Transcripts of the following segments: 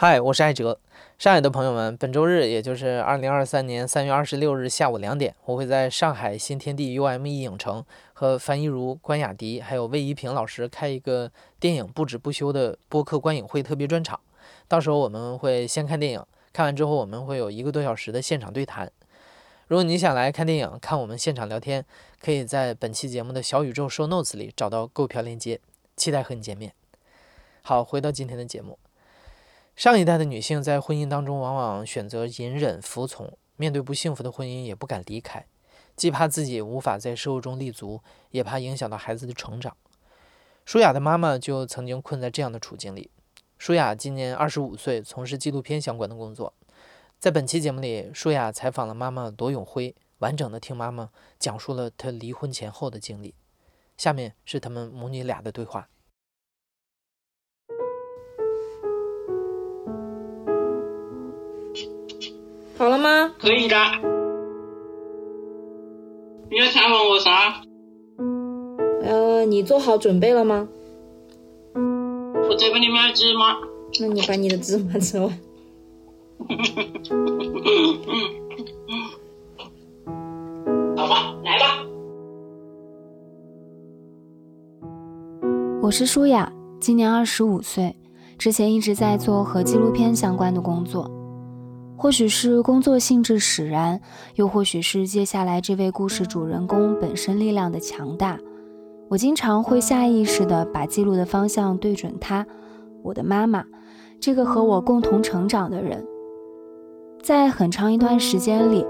嗨，我是艾哲。上海的朋友们，本周日，也就是二零二三年三月二十六日下午两点，我会在上海新天地 UME 影城和樊一茹、关雅迪还有魏一平老师开一个电影不止不休的播客观影会特别专场。到时候我们会先看电影，看完之后我们会有一个多小时的现场对谈。如果你想来看电影，看我们现场聊天，可以在本期节目的小宇宙 Show Notes 里找到购票链接，期待和你见面。好，回到今天的节目。上一代的女性在婚姻当中，往往选择隐忍服从，面对不幸福的婚姻也不敢离开，既怕自己无法在社会中立足，也怕影响到孩子的成长。舒雅的妈妈就曾经困在这样的处境里。舒雅今年二十五岁，从事纪录片相关的工作。在本期节目里，舒雅采访了妈妈罗永辉，完整的听妈妈讲述了她离婚前后的经历。下面是他们母女俩的对话。好了吗？可以的。你要采访我啥？呃，你做好准备了吗？我在给你买芝麻。那你把你的芝麻吃完。好吧，来吧。我是舒雅，今年二十五岁，之前一直在做和纪录片相关的工作。或许是工作性质使然，又或许是接下来这位故事主人公本身力量的强大，我经常会下意识地把记录的方向对准他，我的妈妈，这个和我共同成长的人。在很长一段时间里，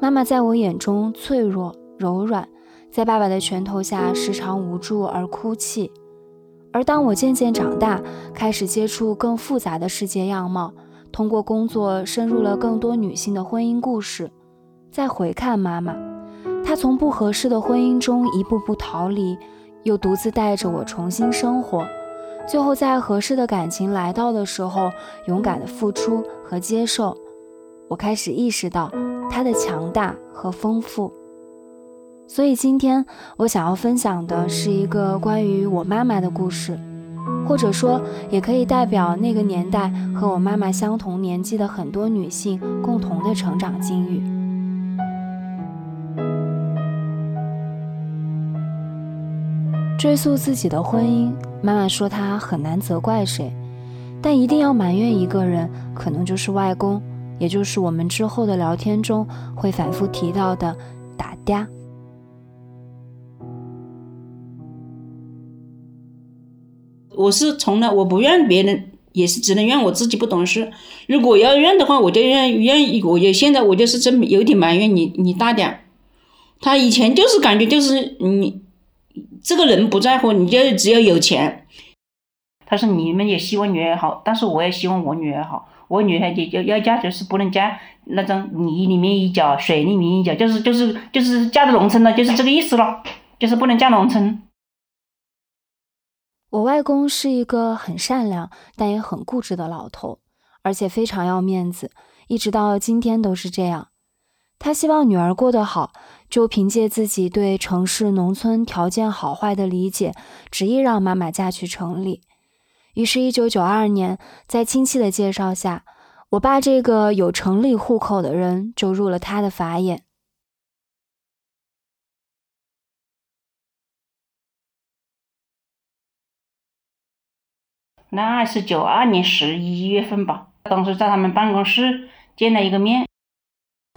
妈妈在我眼中脆弱柔软，在爸爸的拳头下时常无助而哭泣。而当我渐渐长大，开始接触更复杂的世界样貌。通过工作深入了更多女性的婚姻故事，再回看妈妈，她从不合适的婚姻中一步步逃离，又独自带着我重新生活，最后在合适的感情来到的时候，勇敢的付出和接受。我开始意识到她的强大和丰富。所以今天我想要分享的是一个关于我妈妈的故事。或者说，也可以代表那个年代和我妈妈相同年纪的很多女性共同的成长境遇。追溯自己的婚姻，妈妈说她很难责怪谁，但一定要埋怨一个人，可能就是外公，也就是我们之后的聊天中会反复提到的打嗲。我是从来我不怨别人，也是只能怨我自己不懂事。如果要怨的话，我就怨怨，我就现在我就是真有点埋怨你，你大点。他以前就是感觉就是你这个人不在乎，你就只要有钱。他说你们也希望女儿好，但是我也希望我女儿好。我女儿就要要嫁就是不能嫁那种泥里面一脚水里面一脚，就是就是就是嫁到农村了，就是这个意思了，就是不能嫁农村。我外公是一个很善良但也很固执的老头，而且非常要面子，一直到今天都是这样。他希望女儿过得好，就凭借自己对城市、农村条件好坏的理解，执意让妈妈嫁去城里。于是，一九九二年，在亲戚的介绍下，我爸这个有城里户口的人就入了他的法眼。那是九二年十一月份吧，当时在他们办公室见了一个面，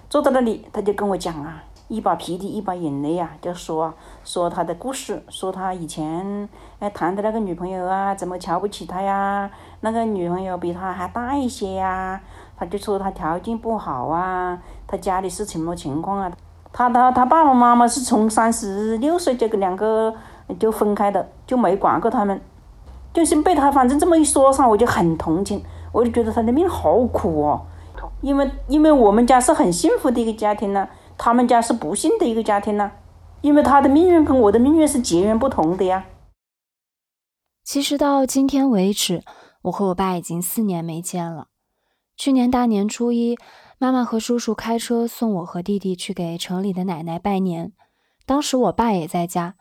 坐在那里，他就跟我讲啊，一把鼻涕一把眼泪啊，就说说他的故事，说他以前哎谈的那个女朋友啊，怎么瞧不起他呀？那个女朋友比他还大一些呀，他就说他条件不好啊，他家里是什么情况啊？他他他爸爸妈妈是从三十六岁就跟两个就分开的，就没管过他们。就是被他反正这么一说上，我就很同情，我就觉得他的命好苦哦。因为因为我们家是很幸福的一个家庭呢，他们家是不幸的一个家庭呢。因为他的命运跟我的命运是截然不同的呀。其实到今天为止，我和我爸已经四年没见了。去年大年初一，妈妈和叔叔开车送我和弟弟去给城里的奶奶拜年，当时我爸也在家，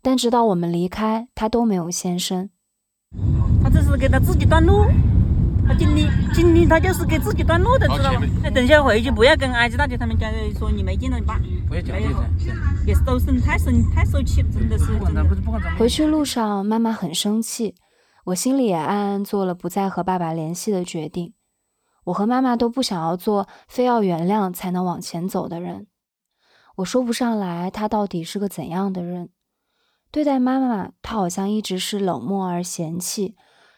但直到我们离开，他都没有现身。他这是给他自己断路，他今天今天他就是给自己断路的，知道吗？那，等下回去不要跟埃及大姐他们家说你没见到你爸，不要讲这个。也是都生太生太受气了，真的是。回去路上，妈妈很生气，我心里也暗暗做了不再和爸爸联系的决定。我和妈妈都不想要做非要原谅才能往前走的人。我说不上来他到底是个怎样的人。对待妈妈，她好像一直是冷漠而嫌弃，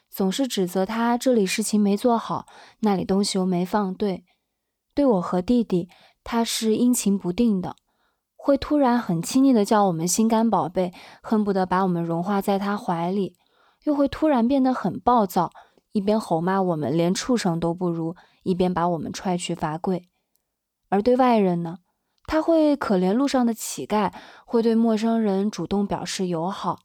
总是指责她这里事情没做好，那里东西又没放对。对我和弟弟，他是阴晴不定的，会突然很亲昵的叫我们心肝宝贝，恨不得把我们融化在他怀里，又会突然变得很暴躁。一边吼骂我们连畜生都不如，一边把我们踹去罚跪。而对外人呢，他会可怜路上的乞丐，会对陌生人主动表示友好。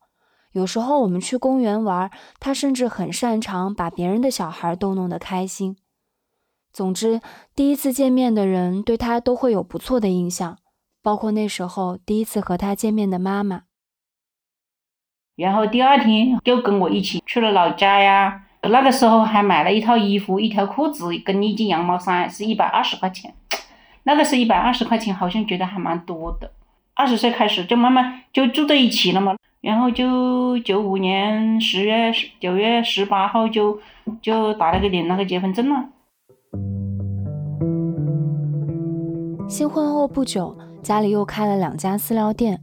有时候我们去公园玩，他甚至很擅长把别人的小孩逗弄得开心。总之，第一次见面的人对他都会有不错的印象，包括那时候第一次和他见面的妈妈。然后第二天就跟我一起去了老家呀。那个时候还买了一套衣服、一条裤子跟一件羊毛衫，是一百二十块钱。那个是一百二十块钱，好像觉得还蛮多的。二十岁开始就慢慢就住在一起了嘛，然后就九五年十月九月十八号就就打了个领那个结婚证了。新婚后不久，家里又开了两家饲料店，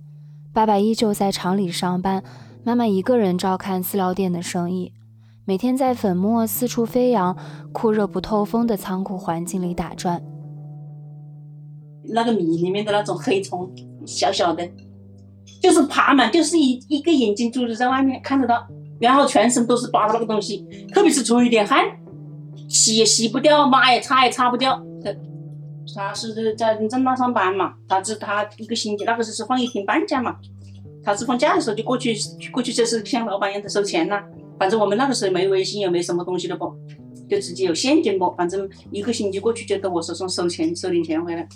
爸爸依旧在厂里上班，妈妈一个人照看饲料店的生意。每天在粉末四处飞扬、酷热不透风的仓库环境里打转，那个米里面的那种黑虫，小小的，就是爬满，就是一一个眼睛珠子在外面看得到，然后全身都是扒的那个东西，特别是出一点汗，洗也洗不掉，抹也擦也擦不掉。他是在正大上班嘛，他是他一个星期那个时候是放一天半假嘛，他是放假的时候就过去，过去就是像老板一样的收钱呐。反正我们那个时候没微信，也没什么东西的不，就直接有现金不。反正一个星期过去就到我手上收钱，收点钱回来。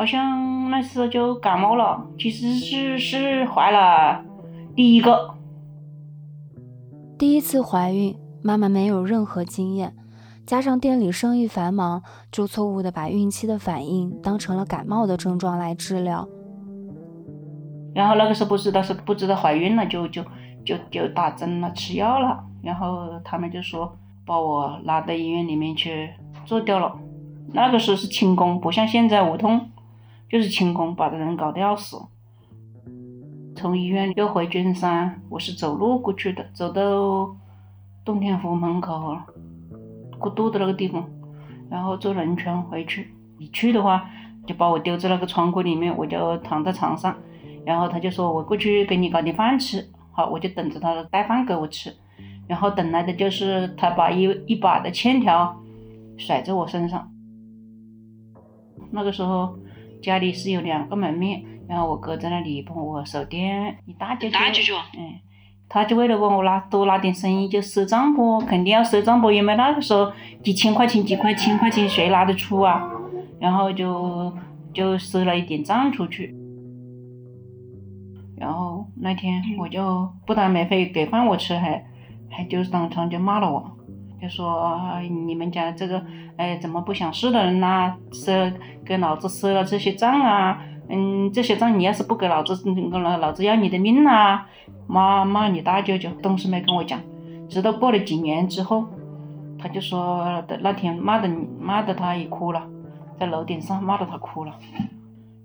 好像那时候就感冒了，其实是是怀了第一个，第一次怀孕，妈妈没有任何经验，加上店里生意繁忙，就错误的把孕期的反应当成了感冒的症状来治疗。然后那个时候不知道是不知道怀孕了，就就。就就打针了，吃药了，然后他们就说把我拉到医院里面去做掉了。那个时候是轻功，不像现在无痛，就是轻功，把人搞得要死。从医院又回君山，我是走路过去的，走到洞天湖门口过渡的那个地方，然后坐轮船回去。一去的话，就把我丢在那个仓库里面，我就躺在床上，然后他就说我过去给你搞点饭吃。好，我就等着他带饭给我吃，然后等来的就是他把一一把的欠条甩在我身上。那个时候家里是有两个门面，然后我哥在那里帮我守店，你大舅舅，嗯，他就为了帮我拉多拉点生意，就赊账不，肯定要赊账不，因为那个时候几千块钱几块千块钱谁拿得出啊？然后就就赊了一点账出去。然后那天我就不但没费给饭我吃，还还就是当场就骂了我，就说你们家这个哎怎么不想事的人呐，赊给老子赊了这些账啊，嗯这些账你要是不给老子，老老子要你的命啊！骂骂你大舅舅，当时没跟我讲，直到过了几年之后，他就说的那天骂的骂的他也哭了，在楼顶上骂的他哭了。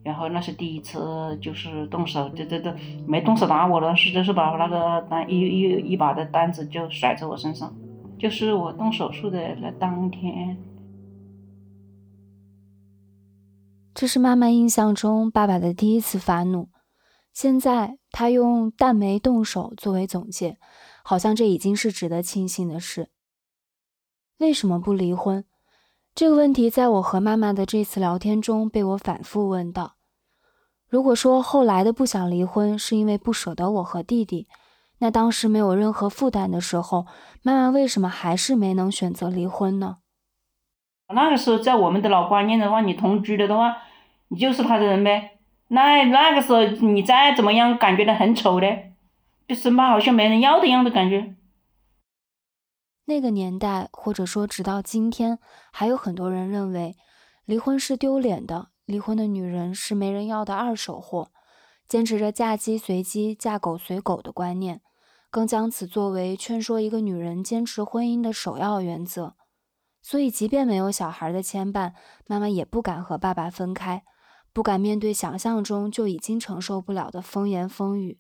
然后那是第一次，就是动手，这这这没动手打我了，是就是把那个单一一一把的单子就甩在我身上，就是我动手术的那当天。这是妈妈印象中爸爸的第一次发怒，现在他用“但没动手”作为总结，好像这已经是值得庆幸的事。为什么不离婚？这个问题在我和妈妈的这次聊天中被我反复问到。如果说后来的不想离婚是因为不舍得我和弟弟，那当时没有任何负担的时候，妈妈为什么还是没能选择离婚呢？那个时候在我们的老观念的话，你同居了的话，你就是他的人呗。那那个时候你再怎么样，感觉到很丑的，就生怕好像没人要的样的感觉。那个年代，或者说直到今天，还有很多人认为离婚是丢脸的，离婚的女人是没人要的二手货，坚持着嫁鸡随鸡、嫁狗随狗的观念，更将此作为劝说一个女人坚持婚姻的首要原则。所以，即便没有小孩的牵绊，妈妈也不敢和爸爸分开，不敢面对想象中就已经承受不了的风言风语。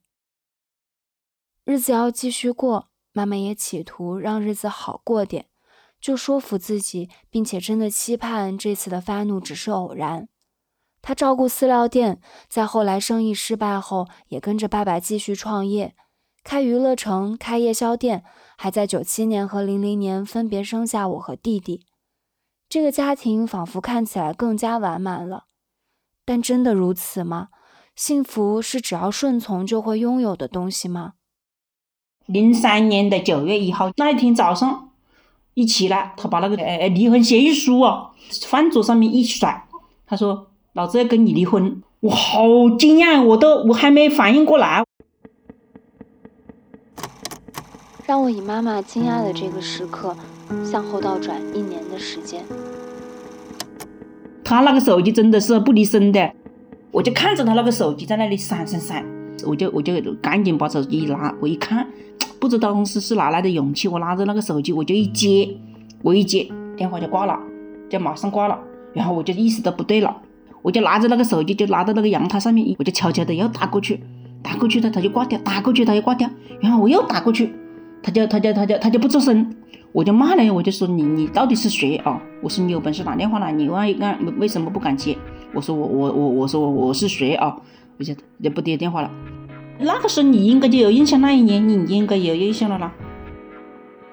日子要继续过。妈妈也企图让日子好过点，就说服自己，并且真的期盼这次的发怒只是偶然。他照顾饲料店，在后来生意失败后，也跟着爸爸继续创业，开娱乐城，开夜宵店，还在九七年和零零年分别生下我和弟弟。这个家庭仿佛看起来更加完满了，但真的如此吗？幸福是只要顺从就会拥有的东西吗？零三年的九月一号那一天早上，一起来，他把那个呃离婚协议书啊，饭桌上面一甩，他说：“老子要跟你离婚。”我好惊讶，我都我还没反应过来。让我以妈妈惊讶的这个时刻向后倒转一年的时间。他那个手机真的是不离身的，我就看着他那个手机在那里闪闪闪，我就我就赶紧把手机一拿，我一看。不知道当时是哪来的勇气，我拿着那个手机，我就一接，我一接电话就挂了，就马上挂了。然后我就意识到不对了，我就拿着那个手机，就拿到那个阳台上面，我就悄悄的要打过去，打过去他他就挂掉，打过去他又挂掉。然后我又打过去，他就他就他就他就不吱声，我就骂了，我就说你你到底是谁啊？我说你有本事打电话来，你万一干为什么不敢接？我说我我我我说我我是谁啊？我就就不接电话了。那个时候你应该就有印象，那一年你应该有印象了啦。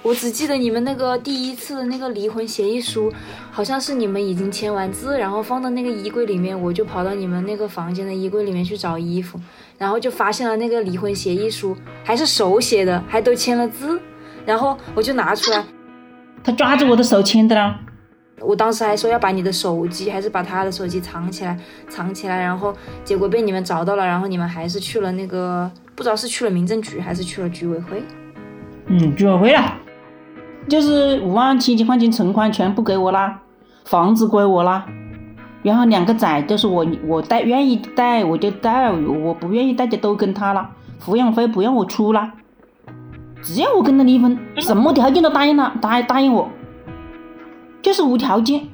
我只记得你们那个第一次的那个离婚协议书，好像是你们已经签完字，然后放到那个衣柜里面，我就跑到你们那个房间的衣柜里面去找衣服，然后就发现了那个离婚协议书，还是手写的，还都签了字，然后我就拿出来，他抓着我的手签的啦。我当时还说要把你的手机，还是把他的手机藏起来，藏起来，然后结果被你们找到了，然后你们还是去了那个，不知道是去了民政局还是去了居委会。嗯，居委会了，就是五万七千块钱存款全部给我啦，房子归我啦，然后两个崽都是我我带愿意带我就带，我不愿意带就都跟他了，抚养费不用我出啦，只要我跟他离婚，什么条件都答应他，答答应我。就是无条件，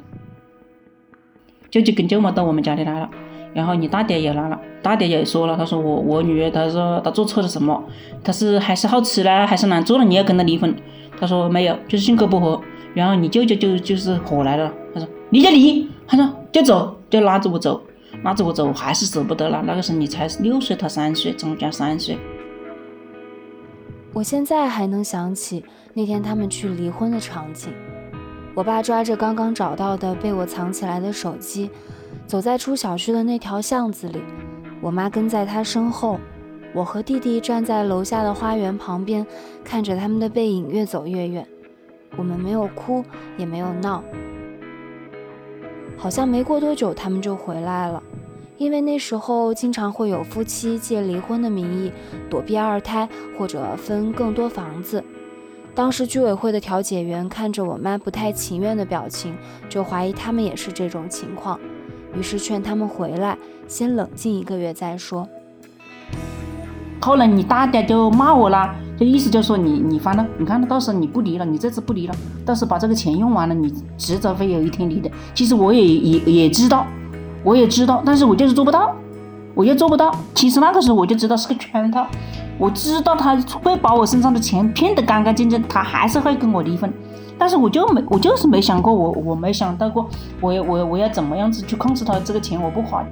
舅舅跟舅妈到我们家里来了，然后你大爹也来了，大爹也说了，他说我我女儿，他说她做错了什么，他是还是好吃呢，还是难做了，你要跟他离婚，他说没有，就是性格不合，然后你舅舅就就是火来了，他说离就离，他说就走，就拉着我走，拉着我走，我还是舍不得了，那个时候你才六岁，他三岁，张家三岁，我现在还能想起那天他们去离婚的场景。我爸抓着刚刚找到的被我藏起来的手机，走在出小区的那条巷子里。我妈跟在他身后，我和弟弟站在楼下的花园旁边，看着他们的背影越走越远。我们没有哭，也没有闹。好像没过多久，他们就回来了，因为那时候经常会有夫妻借离婚的名义躲避二胎，或者分更多房子。当时居委会的调解员看着我妈不太情愿的表情，就怀疑他们也是这种情况，于是劝他们回来，先冷静一个月再说。后来你大家就骂我了，就意思就说你你反正你看到时候你不离了，你这次不离了，到时候把这个钱用完了，你迟早会有一天离的。其实我也也也知道，我也知道，但是我就是做不到，我又做不到。其实那个时候我就知道是个圈套。我知道他会把我身上的钱骗得干干净净，他还是会跟我离婚，但是我就没，我就是没想过，我我没想到过，我我我要怎么样子去控制他这个钱我不花。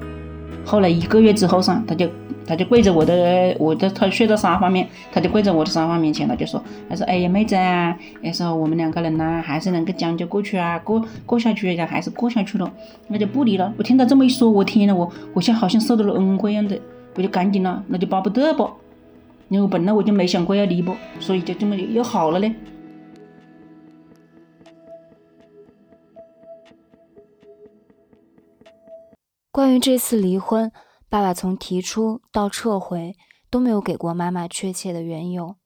后来一个月之后噻，他就他就跪在我的，我的他睡在沙发面，他就跪在我的沙发面前，他就说，他说，哎呀妹子啊，他说我们两个人呢，还是能够将就过去啊，过过下去呀，还是过下去了，那就不离了。我听他这么一说，我天呐，我我像好像受到了恩惠一样的，我就赶紧了，那就巴不得不。因为本来我就没想过要离不，所以就这么又好了嘞。关于这次离婚，爸爸从提出到撤回都没有给过妈妈确切的缘由，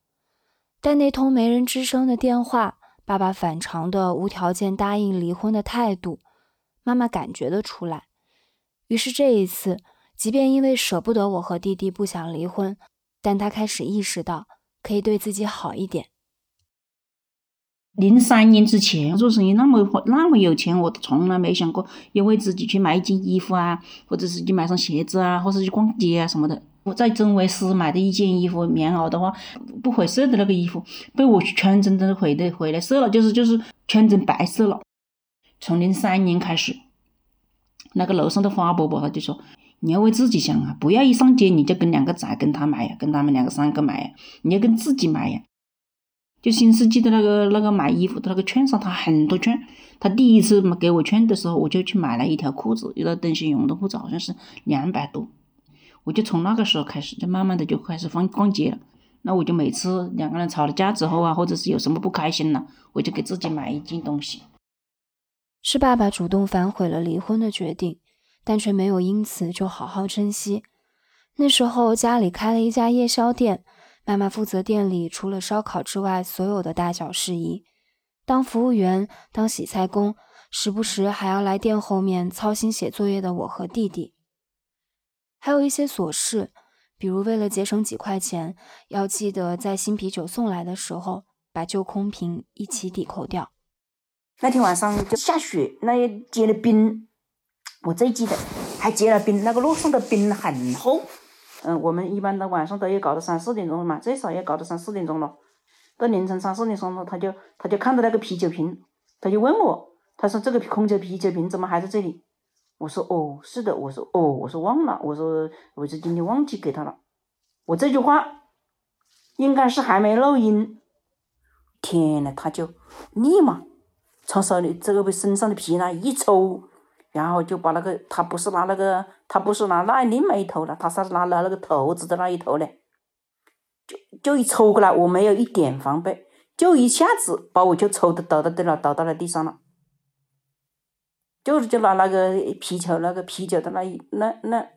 但那通没人吱声的电话，爸爸反常的无条件答应离婚的态度，妈妈感觉得出来。于是这一次，即便因为舍不得我和弟弟不想离婚，但他开始意识到可以对自己好一点。零三年之前做生意那么那么有钱，我从来没想过要为自己去买一件衣服啊，或者是去买双鞋子啊，或者去逛街啊什么的。我在真维斯买的一件衣服，棉袄的话不回色的那个衣服，被我全真的回的回来色了，就是就是全真白色了。从零三年开始，那个楼上的花伯伯他就说：“你要为自己想啊，不要一上街你就跟两个仔跟他买呀，跟他们两个三个买呀，你要跟自己买呀。”就新世纪的那个那个买衣服的那个券上，他很多券。他第一次给我券的时候，我就去买了一条裤子，一条灯芯绒的裤子，好像是两百多。我就从那个时候开始，就慢慢的就开始放逛街了。那我就每次两个人吵了架之后啊，或者是有什么不开心了，我就给自己买一件东西。是爸爸主动反悔了离婚的决定，但却没有因此就好好珍惜。那时候家里开了一家夜宵店。妈妈负责店里除了烧烤之外所有的大小事宜，当服务员，当洗菜工，时不时还要来店后面操心写作业的我和弟弟。还有一些琐事，比如为了节省几块钱，要记得在新啤酒送来的时候把旧空瓶一起抵扣掉。那天晚上就下雪，那也结了冰，我最记得还结了冰，那个路上的冰很厚。嗯，我们一般到晚上都要搞到三四点钟嘛，最少要搞到三四点钟了。到凌晨三四点钟了，他就他就看到那个啤酒瓶，他就问我，他说这个空酒啤酒瓶怎么还在这里？我说哦，是的，我说哦，我说忘了，我说我是今天忘记给他了。我这句话应该是还没录音，天呐，他就立马从手里这个身上的皮囊一抽。然后就把那个，他不是拿那个，他不是拿那另外一头了，他是拿了那个头子的那一头嘞，就就一抽过来，我没有一点防备，就一下子把我就抽的倒到地了，倒到了地上了，就是就拿那个啤酒那个啤酒的那一那那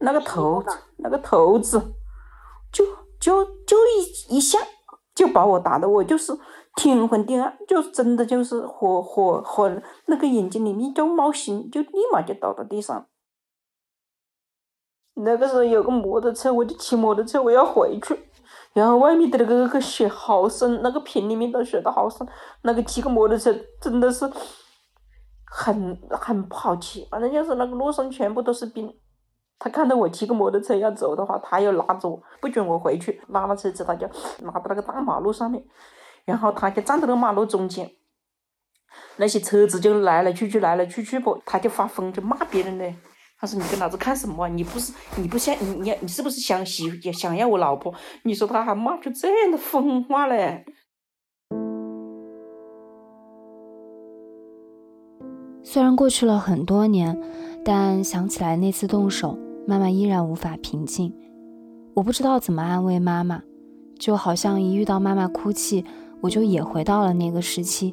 那个头那个头子，就就就一一下就把我打的我就是。天昏地暗，就真的就是火火火，那个眼睛里面就冒星，就立马就倒到地上。那个时候有个摩托车，我就骑摩托车，我要回去，然后外面的那个个雪好深，那个瓶里面的雪都好深，那个骑个摩托车真的是很很不好骑，反正就是那个路上全部都是冰。他看到我骑个摩托车要走的话，他又拉着我，不准我回去，拉了车子他就拉到那个大马路上面。然后他就站在那马路中间，那些车子就来来去去，来来去去不，他就发疯，就骂别人嘞。他说：“你跟老子看什么？你不是你不想你你你是不是想喜想要我老婆？”你说他还骂出这样的疯话嘞？虽然过去了很多年，但想起来那次动手，妈妈依然无法平静。我不知道怎么安慰妈妈，就好像一遇到妈妈哭泣。我就也回到了那个时期，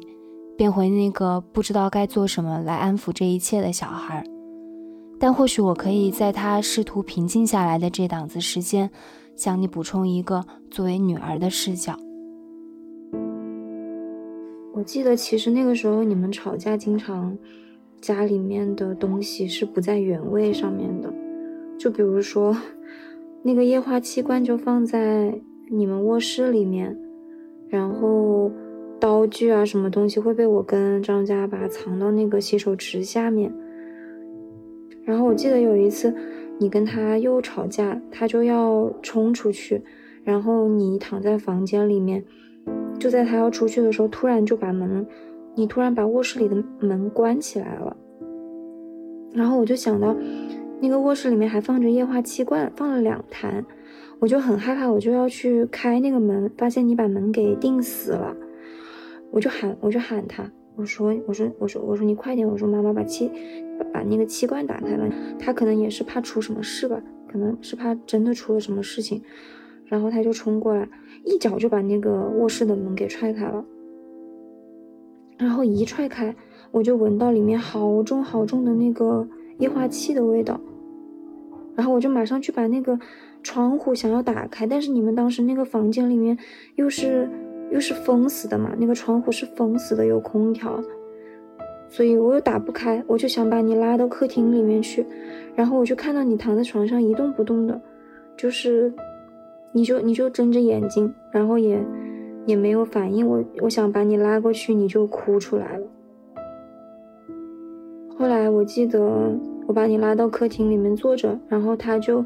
变回那个不知道该做什么来安抚这一切的小孩。但或许我可以在他试图平静下来的这档子时间，向你补充一个作为女儿的视角。我记得其实那个时候你们吵架，经常家里面的东西是不在原位上面的，就比如说那个液化气罐就放在你们卧室里面。然后刀具啊，什么东西会被我跟张家把藏到那个洗手池下面。然后我记得有一次，你跟他又吵架，他就要冲出去，然后你躺在房间里面，就在他要出去的时候，突然就把门，你突然把卧室里的门关起来了。然后我就想到，那个卧室里面还放着液化气罐，放了两坛。我就很害怕，我就要去开那个门，发现你把门给钉死了，我就喊，我就喊他，我说，我说，我说，我说你快点，我说妈妈把气，把那个气罐打开了，他可能也是怕出什么事吧，可能是怕真的出了什么事情，然后他就冲过来，一脚就把那个卧室的门给踹开了，然后一踹开，我就闻到里面好重好重的那个液化气的味道，然后我就马上去把那个。窗户想要打开，但是你们当时那个房间里面又是又是封死的嘛，那个窗户是封死的，有空调，所以我又打不开，我就想把你拉到客厅里面去，然后我就看到你躺在床上一动不动的，就是你就你就睁着眼睛，然后也也没有反应，我我想把你拉过去，你就哭出来了。后来我记得我把你拉到客厅里面坐着，然后他就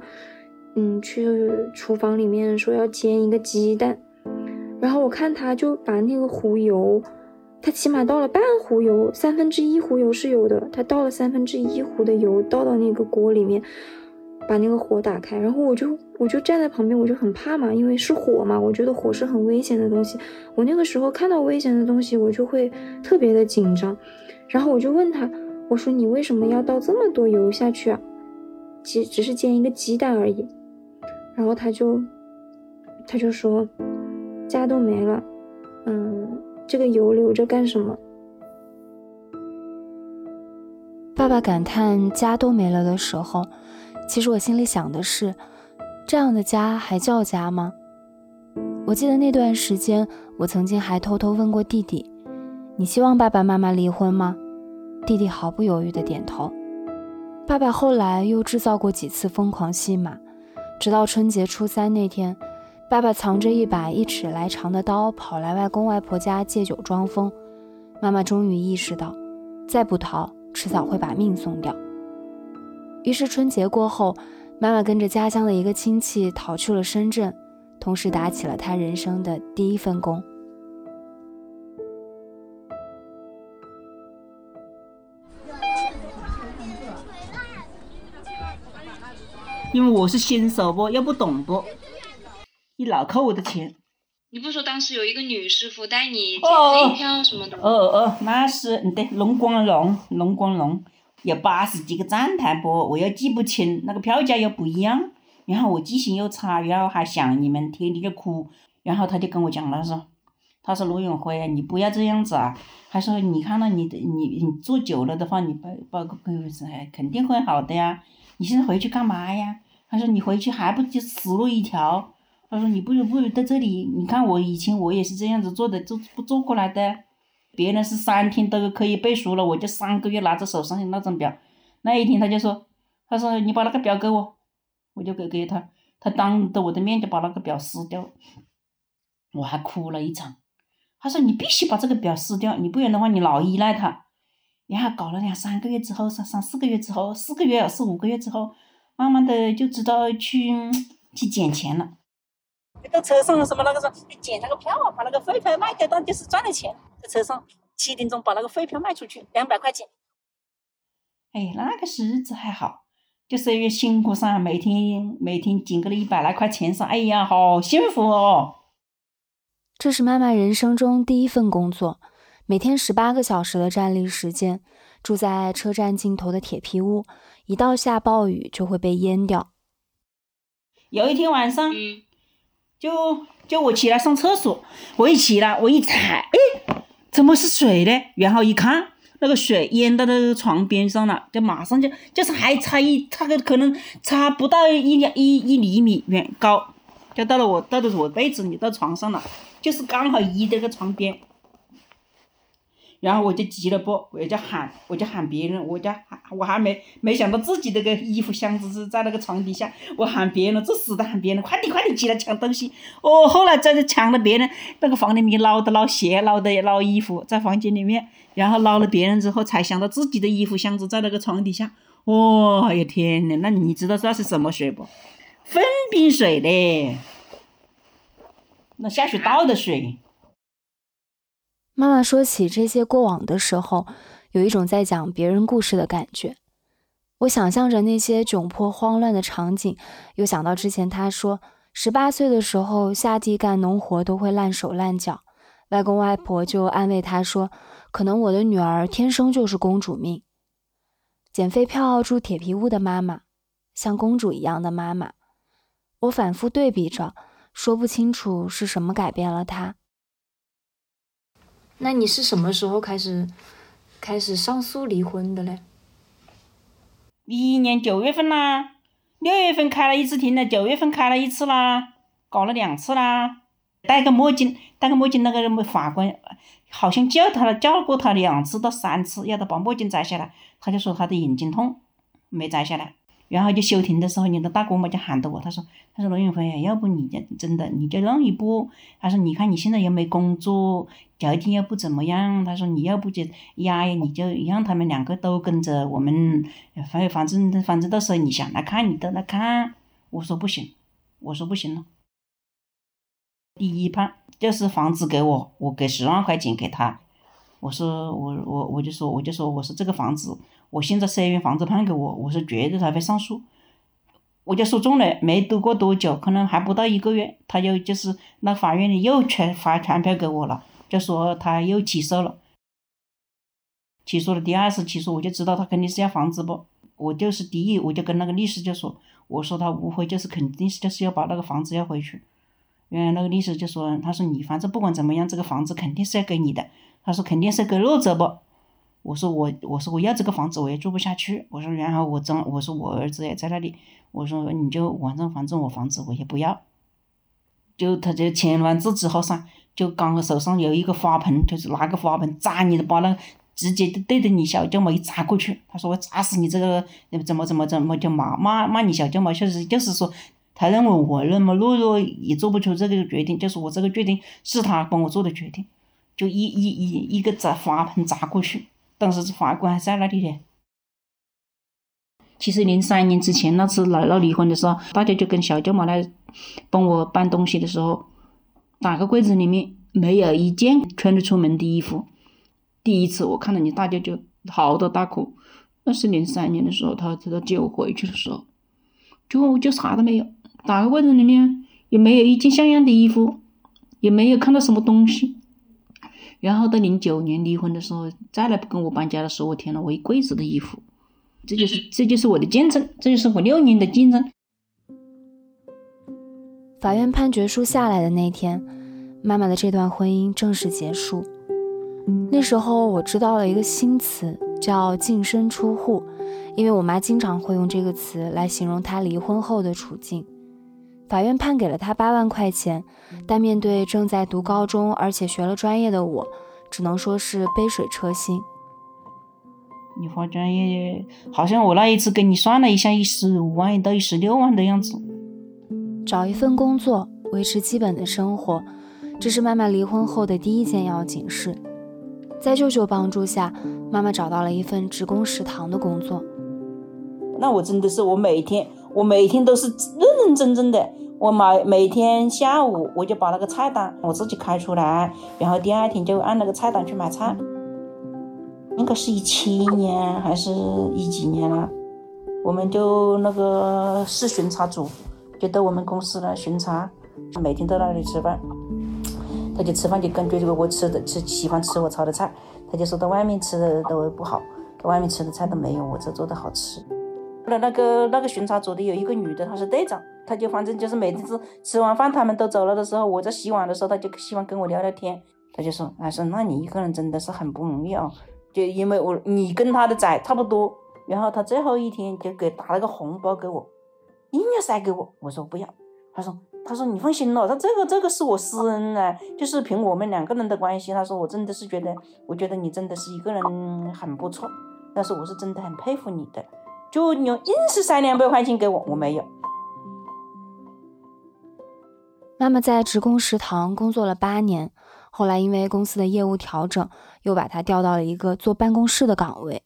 嗯去厨房里面说要煎一个鸡蛋。然后我看他就把那个糊油，他起码倒了半壶油，三分之一壶油是有的，他倒了三分之一壶的油倒到那个锅里面，把那个火打开。然后我就我就站在旁边，我就很怕嘛，因为是火嘛，我觉得火是很危险的东西。我那个时候看到危险的东西，我就会特别的紧张。然后我就问他，我说你为什么要倒这么多油下去啊？其只是煎一个鸡蛋而已。然后他就他就说。家都没了，嗯，这个油留着干什么？爸爸感叹家都没了的时候，其实我心里想的是，这样的家还叫家吗？我记得那段时间，我曾经还偷偷问过弟弟：“你希望爸爸妈妈离婚吗？”弟弟毫不犹豫地点头。爸爸后来又制造过几次疯狂戏码，直到春节初三那天。爸爸藏着一把一尺来长的刀，跑来外公外婆家借酒装疯。妈妈终于意识到，再不逃，迟早会把命送掉。于是春节过后，妈妈跟着家乡的一个亲戚逃去了深圳，同时打起了她人生的第一份工。因为我是新手不，又不懂不。你老扣我的钱，你不说当时有一个女师傅带你捡飞票什么的？哦哦，那是嗯对，龙光龙，龙光龙有八十几个站台不？我又记不清，那个票价又不一样，然后我记性又差，然后还想你们，天天就哭，然后他就跟我讲了说，他说罗永辉，你不要这样子啊，他说你看到你的你你做久了的话，你包包个鬼子肯定会好的呀，你现在回去干嘛呀？他说你回去还不就死路一条？他说：“你不如不如在这里，你看我以前我也是这样子做的，做不做过来的？别人是三天都可以背熟了，我就三个月拿着手上的那张表。那一天他就说，他说你把那个表给我，我就给给他，他当着我的面就把那个表撕掉，我还哭了一场。他说你必须把这个表撕掉，你不然的话你老依赖他。然后搞了两三个月之后，三三四个月之后，四个月四五个月之后，慢慢的就知道去去捡钱了。”到车上什么那个说，你捡那个票，把那个废票卖掉，当就是赚了钱。在车上七点钟把那个废票卖出去，两百块钱。哎，那个日子还好，就是因为辛苦噻，每天每天捡个了一百来块钱噻，哎呀，好幸福哦。这是妈妈人生中第一份工作，每天十八个小时的站立时间，住在车站尽头的铁皮屋，一到下暴雨就会被淹掉。有一天晚上。就就我起来上厕所，我一起来，我一踩，哎，怎么是水呢？然后一看，那个水淹到那个床边上了，就马上就就是还差一差个可能差不到一两一一厘米远高，就到了我到的我被子里到床上了，就是刚好移这个床边。然后我就急了不，我就喊，我就喊别人，我就喊，我还没没想到自己那个衣服箱子是在那个床底下，我喊别人，这死的喊别人，快点快点起来抢东西。哦，后来在这抢了别人那个房里面捞的捞鞋，捞的捞衣服，在房间里面，然后捞了别人之后，才想到自己的衣服箱子在那个床底下。哇呀天呐，那你知道那是什么水不？粪冰水嘞，那下水道的水。妈妈说起这些过往的时候，有一种在讲别人故事的感觉。我想象着那些窘迫、慌乱的场景，又想到之前她说，十八岁的时候下地干农活都会烂手烂脚，外公外婆就安慰她说，可能我的女儿天生就是公主命。捡废票住铁皮屋的妈妈，像公主一样的妈妈。我反复对比着，说不清楚是什么改变了他。那你是什么时候开始开始上诉离婚的嘞？一一年九月份啦，六月份开了一次庭了，九月份开了一次啦，搞了两次啦。戴个墨镜，戴个墨镜，那个法官好像叫他了，叫过他两次到三次，要他把墨镜摘下来，他就说他的眼睛痛，没摘下来。然后就休庭的时候，你的大哥妈就喊着我，他说：“他说罗永辉，要不你就真的你就让一步。他说你看你现在又没工作，条件又不怎么样。他说你要不就呀呀，你就让他们两个都跟着我们，反反正反正到时候你想来看你都来看。”我说不行，我说不行了。第一判就是房子给我，我给十万块钱给他。我说我我我就说我就说我说这个房子。我现在三元房子判给我，我是绝对他会上诉，我就说中了，没读过多久，可能还不到一个月，他又就是那法院里又传发传票给我了，就说他又起诉了，起诉了第二次起诉，我就知道他肯定是要房子不，我就是第一，我就跟那个律师就说，我说他无非就是肯定是就是要把那个房子要回去，原来那个律师就说，他说你反正不管怎么样，这个房子肯定是要给你的，他说肯定是给弱者不。我说我我说我要这个房子我也住不下去。我说然后我真我说我儿子也在那里。我说你就反正反正我房子我也不要。就他就签完字之后噻，就刚手上有一个花盆，就是拿个花盆砸你的，把那直接对着你小舅妈一砸过去。他说我砸死你这个怎么怎么怎么就骂骂骂你小舅妈，就是就是说他认为我那么懦弱也做不出这个决定，就是我这个决定是他帮我做的决定，就一一一一个砸花盆砸过去。当时法官还在那里的。其实零三年之前那次来闹离婚的时候，大家就跟小舅妈来帮我搬东西的时候，打开柜子里面没有一件穿得出门的衣服。第一次我看到你大舅就嚎啕大哭，那是零三年的时候，他他接我回去的时候，就就啥都没有，打开柜子里面也没有一件像样的衣服，也没有看到什么东西。然后到零九年离婚的时候，再来跟我搬家的时候，我添了我一柜子的衣服，这就是这就是我的见证，这就是我六年的见证。法院判决书下来的那天，妈妈的这段婚姻正式结束。那时候我知道了一个新词，叫“净身出户”，因为我妈经常会用这个词来形容她离婚后的处境。法院判给了他八万块钱，但面对正在读高中而且学了专业的我，只能说是杯水车薪。你花专业，好像我那一次给你算了一下，一十五万到一十六万的样子。找一份工作，维持基本的生活，这是妈妈离婚后的第一件要紧事。在舅舅帮助下，妈妈找到了一份职工食堂的工作。那我真的是，我每天，我每天都是认认真真的。我每每天下午我就把那个菜单我自己开出来，然后第二天就按那个菜单去买菜。应该是一七年还是一几年了？我们就那个是巡查组，就到我们公司来巡查，每天到那里吃饭。他就吃饭就感觉我吃的吃喜欢吃我炒的菜，他就说到外面吃的都不好，到外面吃的菜都没有我这做的好吃。后来那个那个巡查组的有一个女的，她是队长。她就反正就是每次吃完饭他们都走了的时候，我在洗碗的时候，她就喜欢跟我聊聊天。她就说：“她说那你一个人真的是很不容易哦，就因为我你跟她的崽差不多。”然后他最后一天就给打了个红包给我，硬要塞给我。我说不要。她说：“她说你放心了，她这个这个是我私恩啊，就是凭我们两个人的关系。”她说：“我真的是觉得，我觉得你真的是一个人很不错，但是我是真的很佩服你的。就你硬是塞两百块钱给我，我没有。”妈妈在职工食堂工作了八年，后来因为公司的业务调整，又把她调到了一个坐办公室的岗位。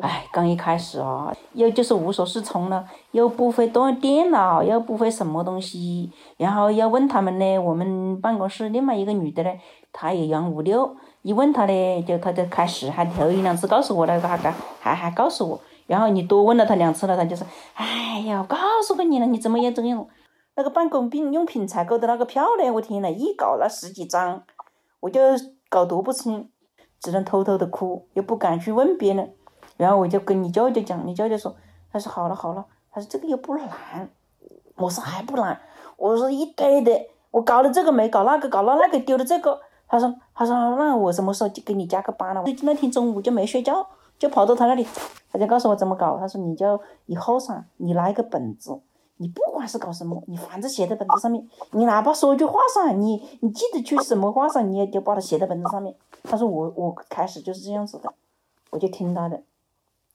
哎，刚一开始啊，又就是无所适从了，又不会动电脑，又不会什么东西，然后要问他们呢。我们办公室另外一个女的呢，她也养五六，一问她呢，就她就开始还头一两次告诉我那个还还还告诉我，然后你多问了他两次了，他就说：“哎呀，告诉过你了，你怎么样怎么样？”那个办公品用品采购的那个票呢？我天呐，一搞那十几张，我就搞读不清，只能偷偷的哭，又不敢去问别人。然后我就跟你舅舅讲，你舅舅说，他说好了好了，他说这个又不难。我说还不难，我说一堆的，我搞了这个没搞那个，搞了那个丢了这个。他说他说那我什么时候就给你加个班了？那天中午就没睡觉，就跑到他那里，他就告诉我怎么搞。他说你就以后噻，你拿一个本子。你不管是搞什么，你反正写在本子上面。你哪怕说一句话噻，你你记得去什么话噻，你也就把它写在本子上面。他说我我开始就是这样子的，我就听他的，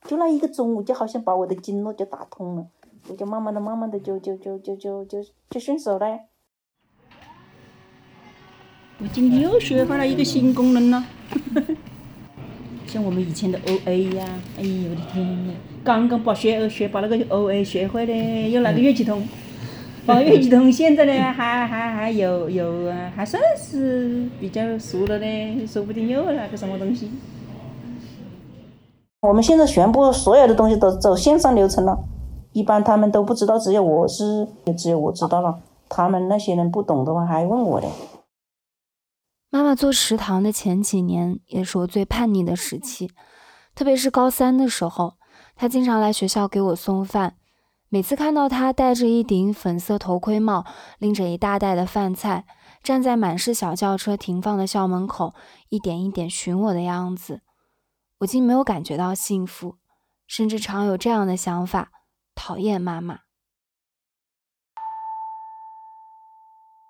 就那一个中午，就好像把我的经络就打通了，我就慢慢的、慢慢的就就就就就就就顺手了。我今天又学会了一个新功能了，像我们以前的 O A 呀，哎呦我的天呐！刚刚把学学把那个 O A 学会嘞，又那个乐器通，把乐器通现在呢 还还还有有啊，还算是比较熟了嘞，说不定又那个什么东西。我们现在全部所有的东西都走线上流程了，一般他们都不知道，只有我是只有我知道了，他们那些人不懂的话还问我的。妈妈做食堂的前几年，也是我最叛逆的时期，特别是高三的时候，她经常来学校给我送饭。每次看到她戴着一顶粉色头盔帽，拎着一大袋的饭菜，站在满是小轿车停放的校门口，一点一点寻我的样子，我竟没有感觉到幸福，甚至常有这样的想法：讨厌妈妈。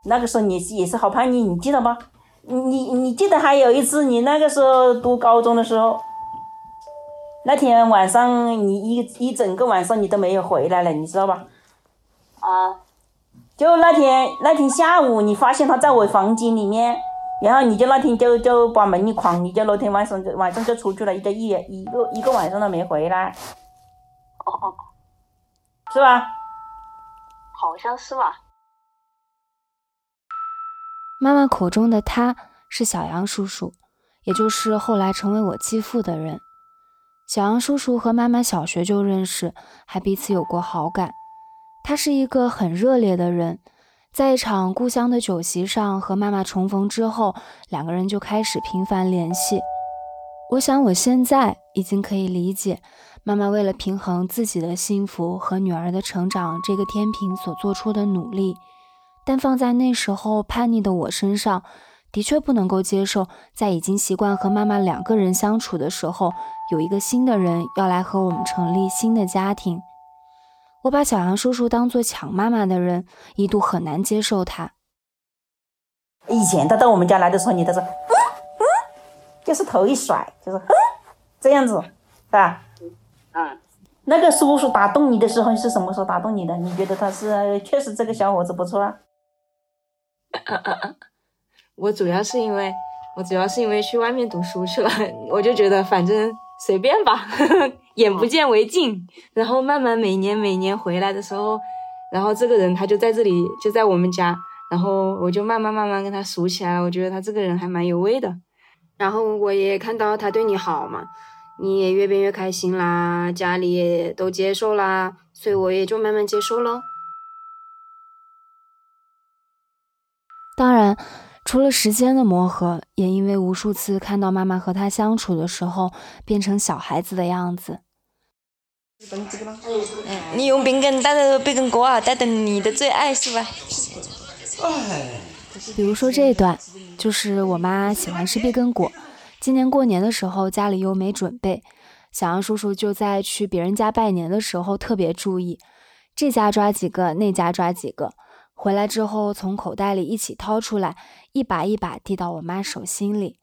那个时候你也是好叛逆，你记得吗？你你记得还有一次，你那个时候读高中的时候，那天晚上你一一整个晚上你都没有回来了，你知道吧？啊。就那天那天下午，你发现他在我房间里面，然后你就那天就就把门一关，你就那天晚上就晚上就出去了，一个一一个一个晚上都没回来。哦哦。是吧？好像是吧。妈妈口中的他是小杨叔叔，也就是后来成为我继父的人。小杨叔叔和妈妈小学就认识，还彼此有过好感。他是一个很热烈的人，在一场故乡的酒席上和妈妈重逢之后，两个人就开始频繁联系。我想我现在已经可以理解妈妈为了平衡自己的幸福和女儿的成长这个天平所做出的努力。但放在那时候叛逆的我身上，的确不能够接受，在已经习惯和妈妈两个人相处的时候，有一个新的人要来和我们成立新的家庭。我把小杨叔叔当做抢妈妈的人，一度很难接受他。以前他到我们家来的时候，你都是嗯嗯，就是头一甩，就是嗯这样子，是吧？嗯。那个叔叔打动你的时候是什么时候打动你的？你觉得他是确实这个小伙子不错啊？我主要是因为，我主要是因为去外面读书去了，我就觉得反正随便吧，眼不见为净。然后慢慢每年每年回来的时候，然后这个人他就在这里，就在我们家，然后我就慢慢慢慢跟他熟起来了。我觉得他这个人还蛮有味的。然后我也看到他对你好嘛，你也越变越开心啦，家里也都接受啦，所以我也就慢慢接受了。当然，除了时间的磨合，也因为无数次看到妈妈和他相处的时候变成小孩子的样子。你用饼干带的碧根果啊，带的你的最爱是吧？比如说这段，就是我妈喜欢吃碧根果，今年过年的时候家里又没准备，小杨叔叔就在去别人家拜年的时候特别注意，这家抓几个，那家抓几个。回来之后，从口袋里一起掏出来，一把一把递到我妈手心里。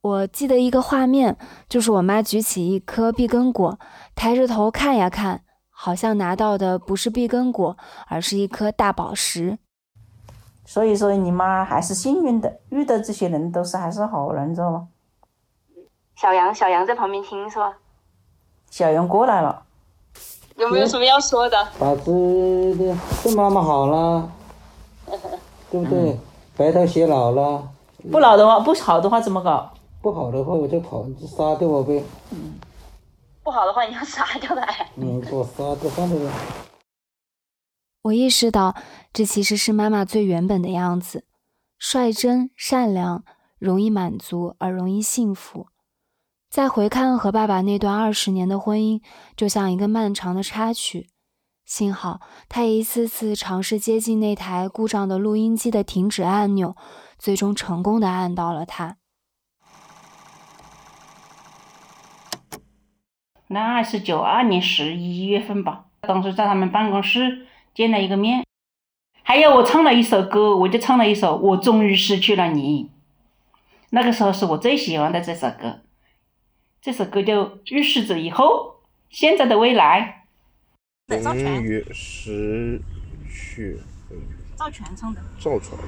我记得一个画面，就是我妈举起一颗碧根果，抬着头看呀看，好像拿到的不是碧根果，而是一颗大宝石。所以说，你妈还是幸运的，遇到这些人都是还是好人，知道吗？小杨，小杨在旁边听是吧？小杨过来了，有没有什么要说的？把这的对妈妈好了。对不对？白头偕老了。不老的话，不好的话怎么搞？不好的话我就跑，你就杀掉我呗。嗯。不好的话你要杀掉他。嗯，给我杀掉算了。我意识到，这其实是妈妈最原本的样子：率真、善良，容易满足而容易幸福。再回看和爸爸那段二十年的婚姻，就像一个漫长的插曲。幸好，他一次次尝试接近那台故障的录音机的停止按钮，最终成功的按到了它。那是九二年十一月份吧，当时在他们办公室见了一个面。还有我唱了一首歌，我就唱了一首《我终于失去了你》。那个时候是我最喜欢的这首歌，这首歌就预示着以后、现在的未来。终于失去。赵全唱的。赵传。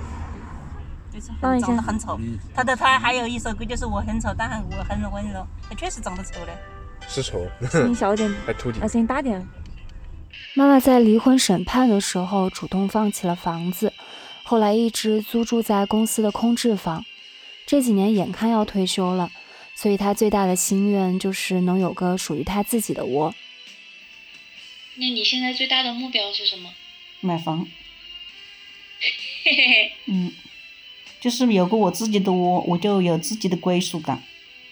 就是长得很丑。他的他还有一首歌，就是我很丑，但我很温柔。他确实长得丑的。是丑。声音小点。还秃顶。声音大点。妈妈在离婚审判的时候主动放弃了房子，后来一直租住在公司的空置房。这几年眼看要退休了，所以她最大的心愿就是能有个属于她自己的窝。那你现在最大的目标是什么？买房。嘿嘿嘿。嗯，就是有个我自己的窝，我就有自己的归属感。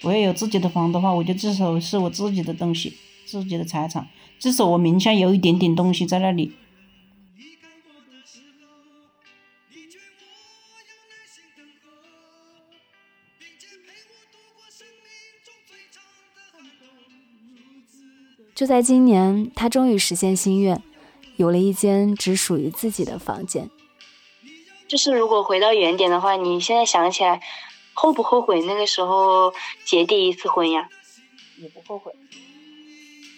我要有自己的房的话，我就至少是我自己的东西，自己的财产。至少我名下有一点点东西在那里。就在今年，他终于实现心愿，有了一间只属于自己的房间。就是如果回到原点的话，你现在想起来，后不后悔那个时候结第一次婚呀？也不后悔。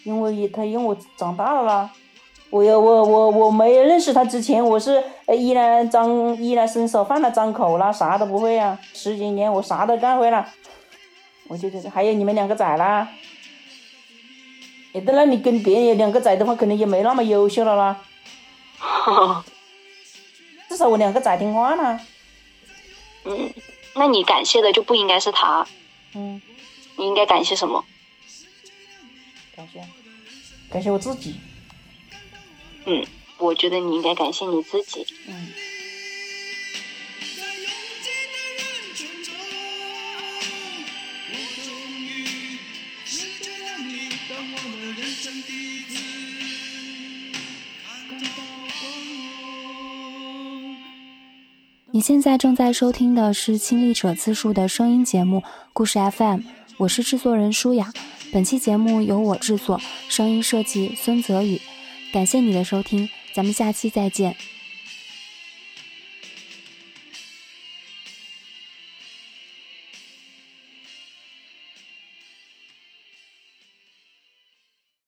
因为他因为我长大了啦，我我我我没认识他之前，我是依然张依然伸手饭了张口啦，啥都不会啊。十几年我啥都干会了，我就觉得还有你们两个崽啦，也在那里跟别人有两个崽的话，可能也没那么优秀了啦。至少我两个崽听话啦。嗯，那你感谢的就不应该是他。嗯，你应该感谢什么？感谢，感谢我自己。嗯，我觉得你应该感谢你自己。嗯。你现在正在收听的是亲历者自述的声音节目《故事 FM》，我是制作人舒雅。本期节目由我制作，声音设计孙泽宇。感谢你的收听，咱们下期再见。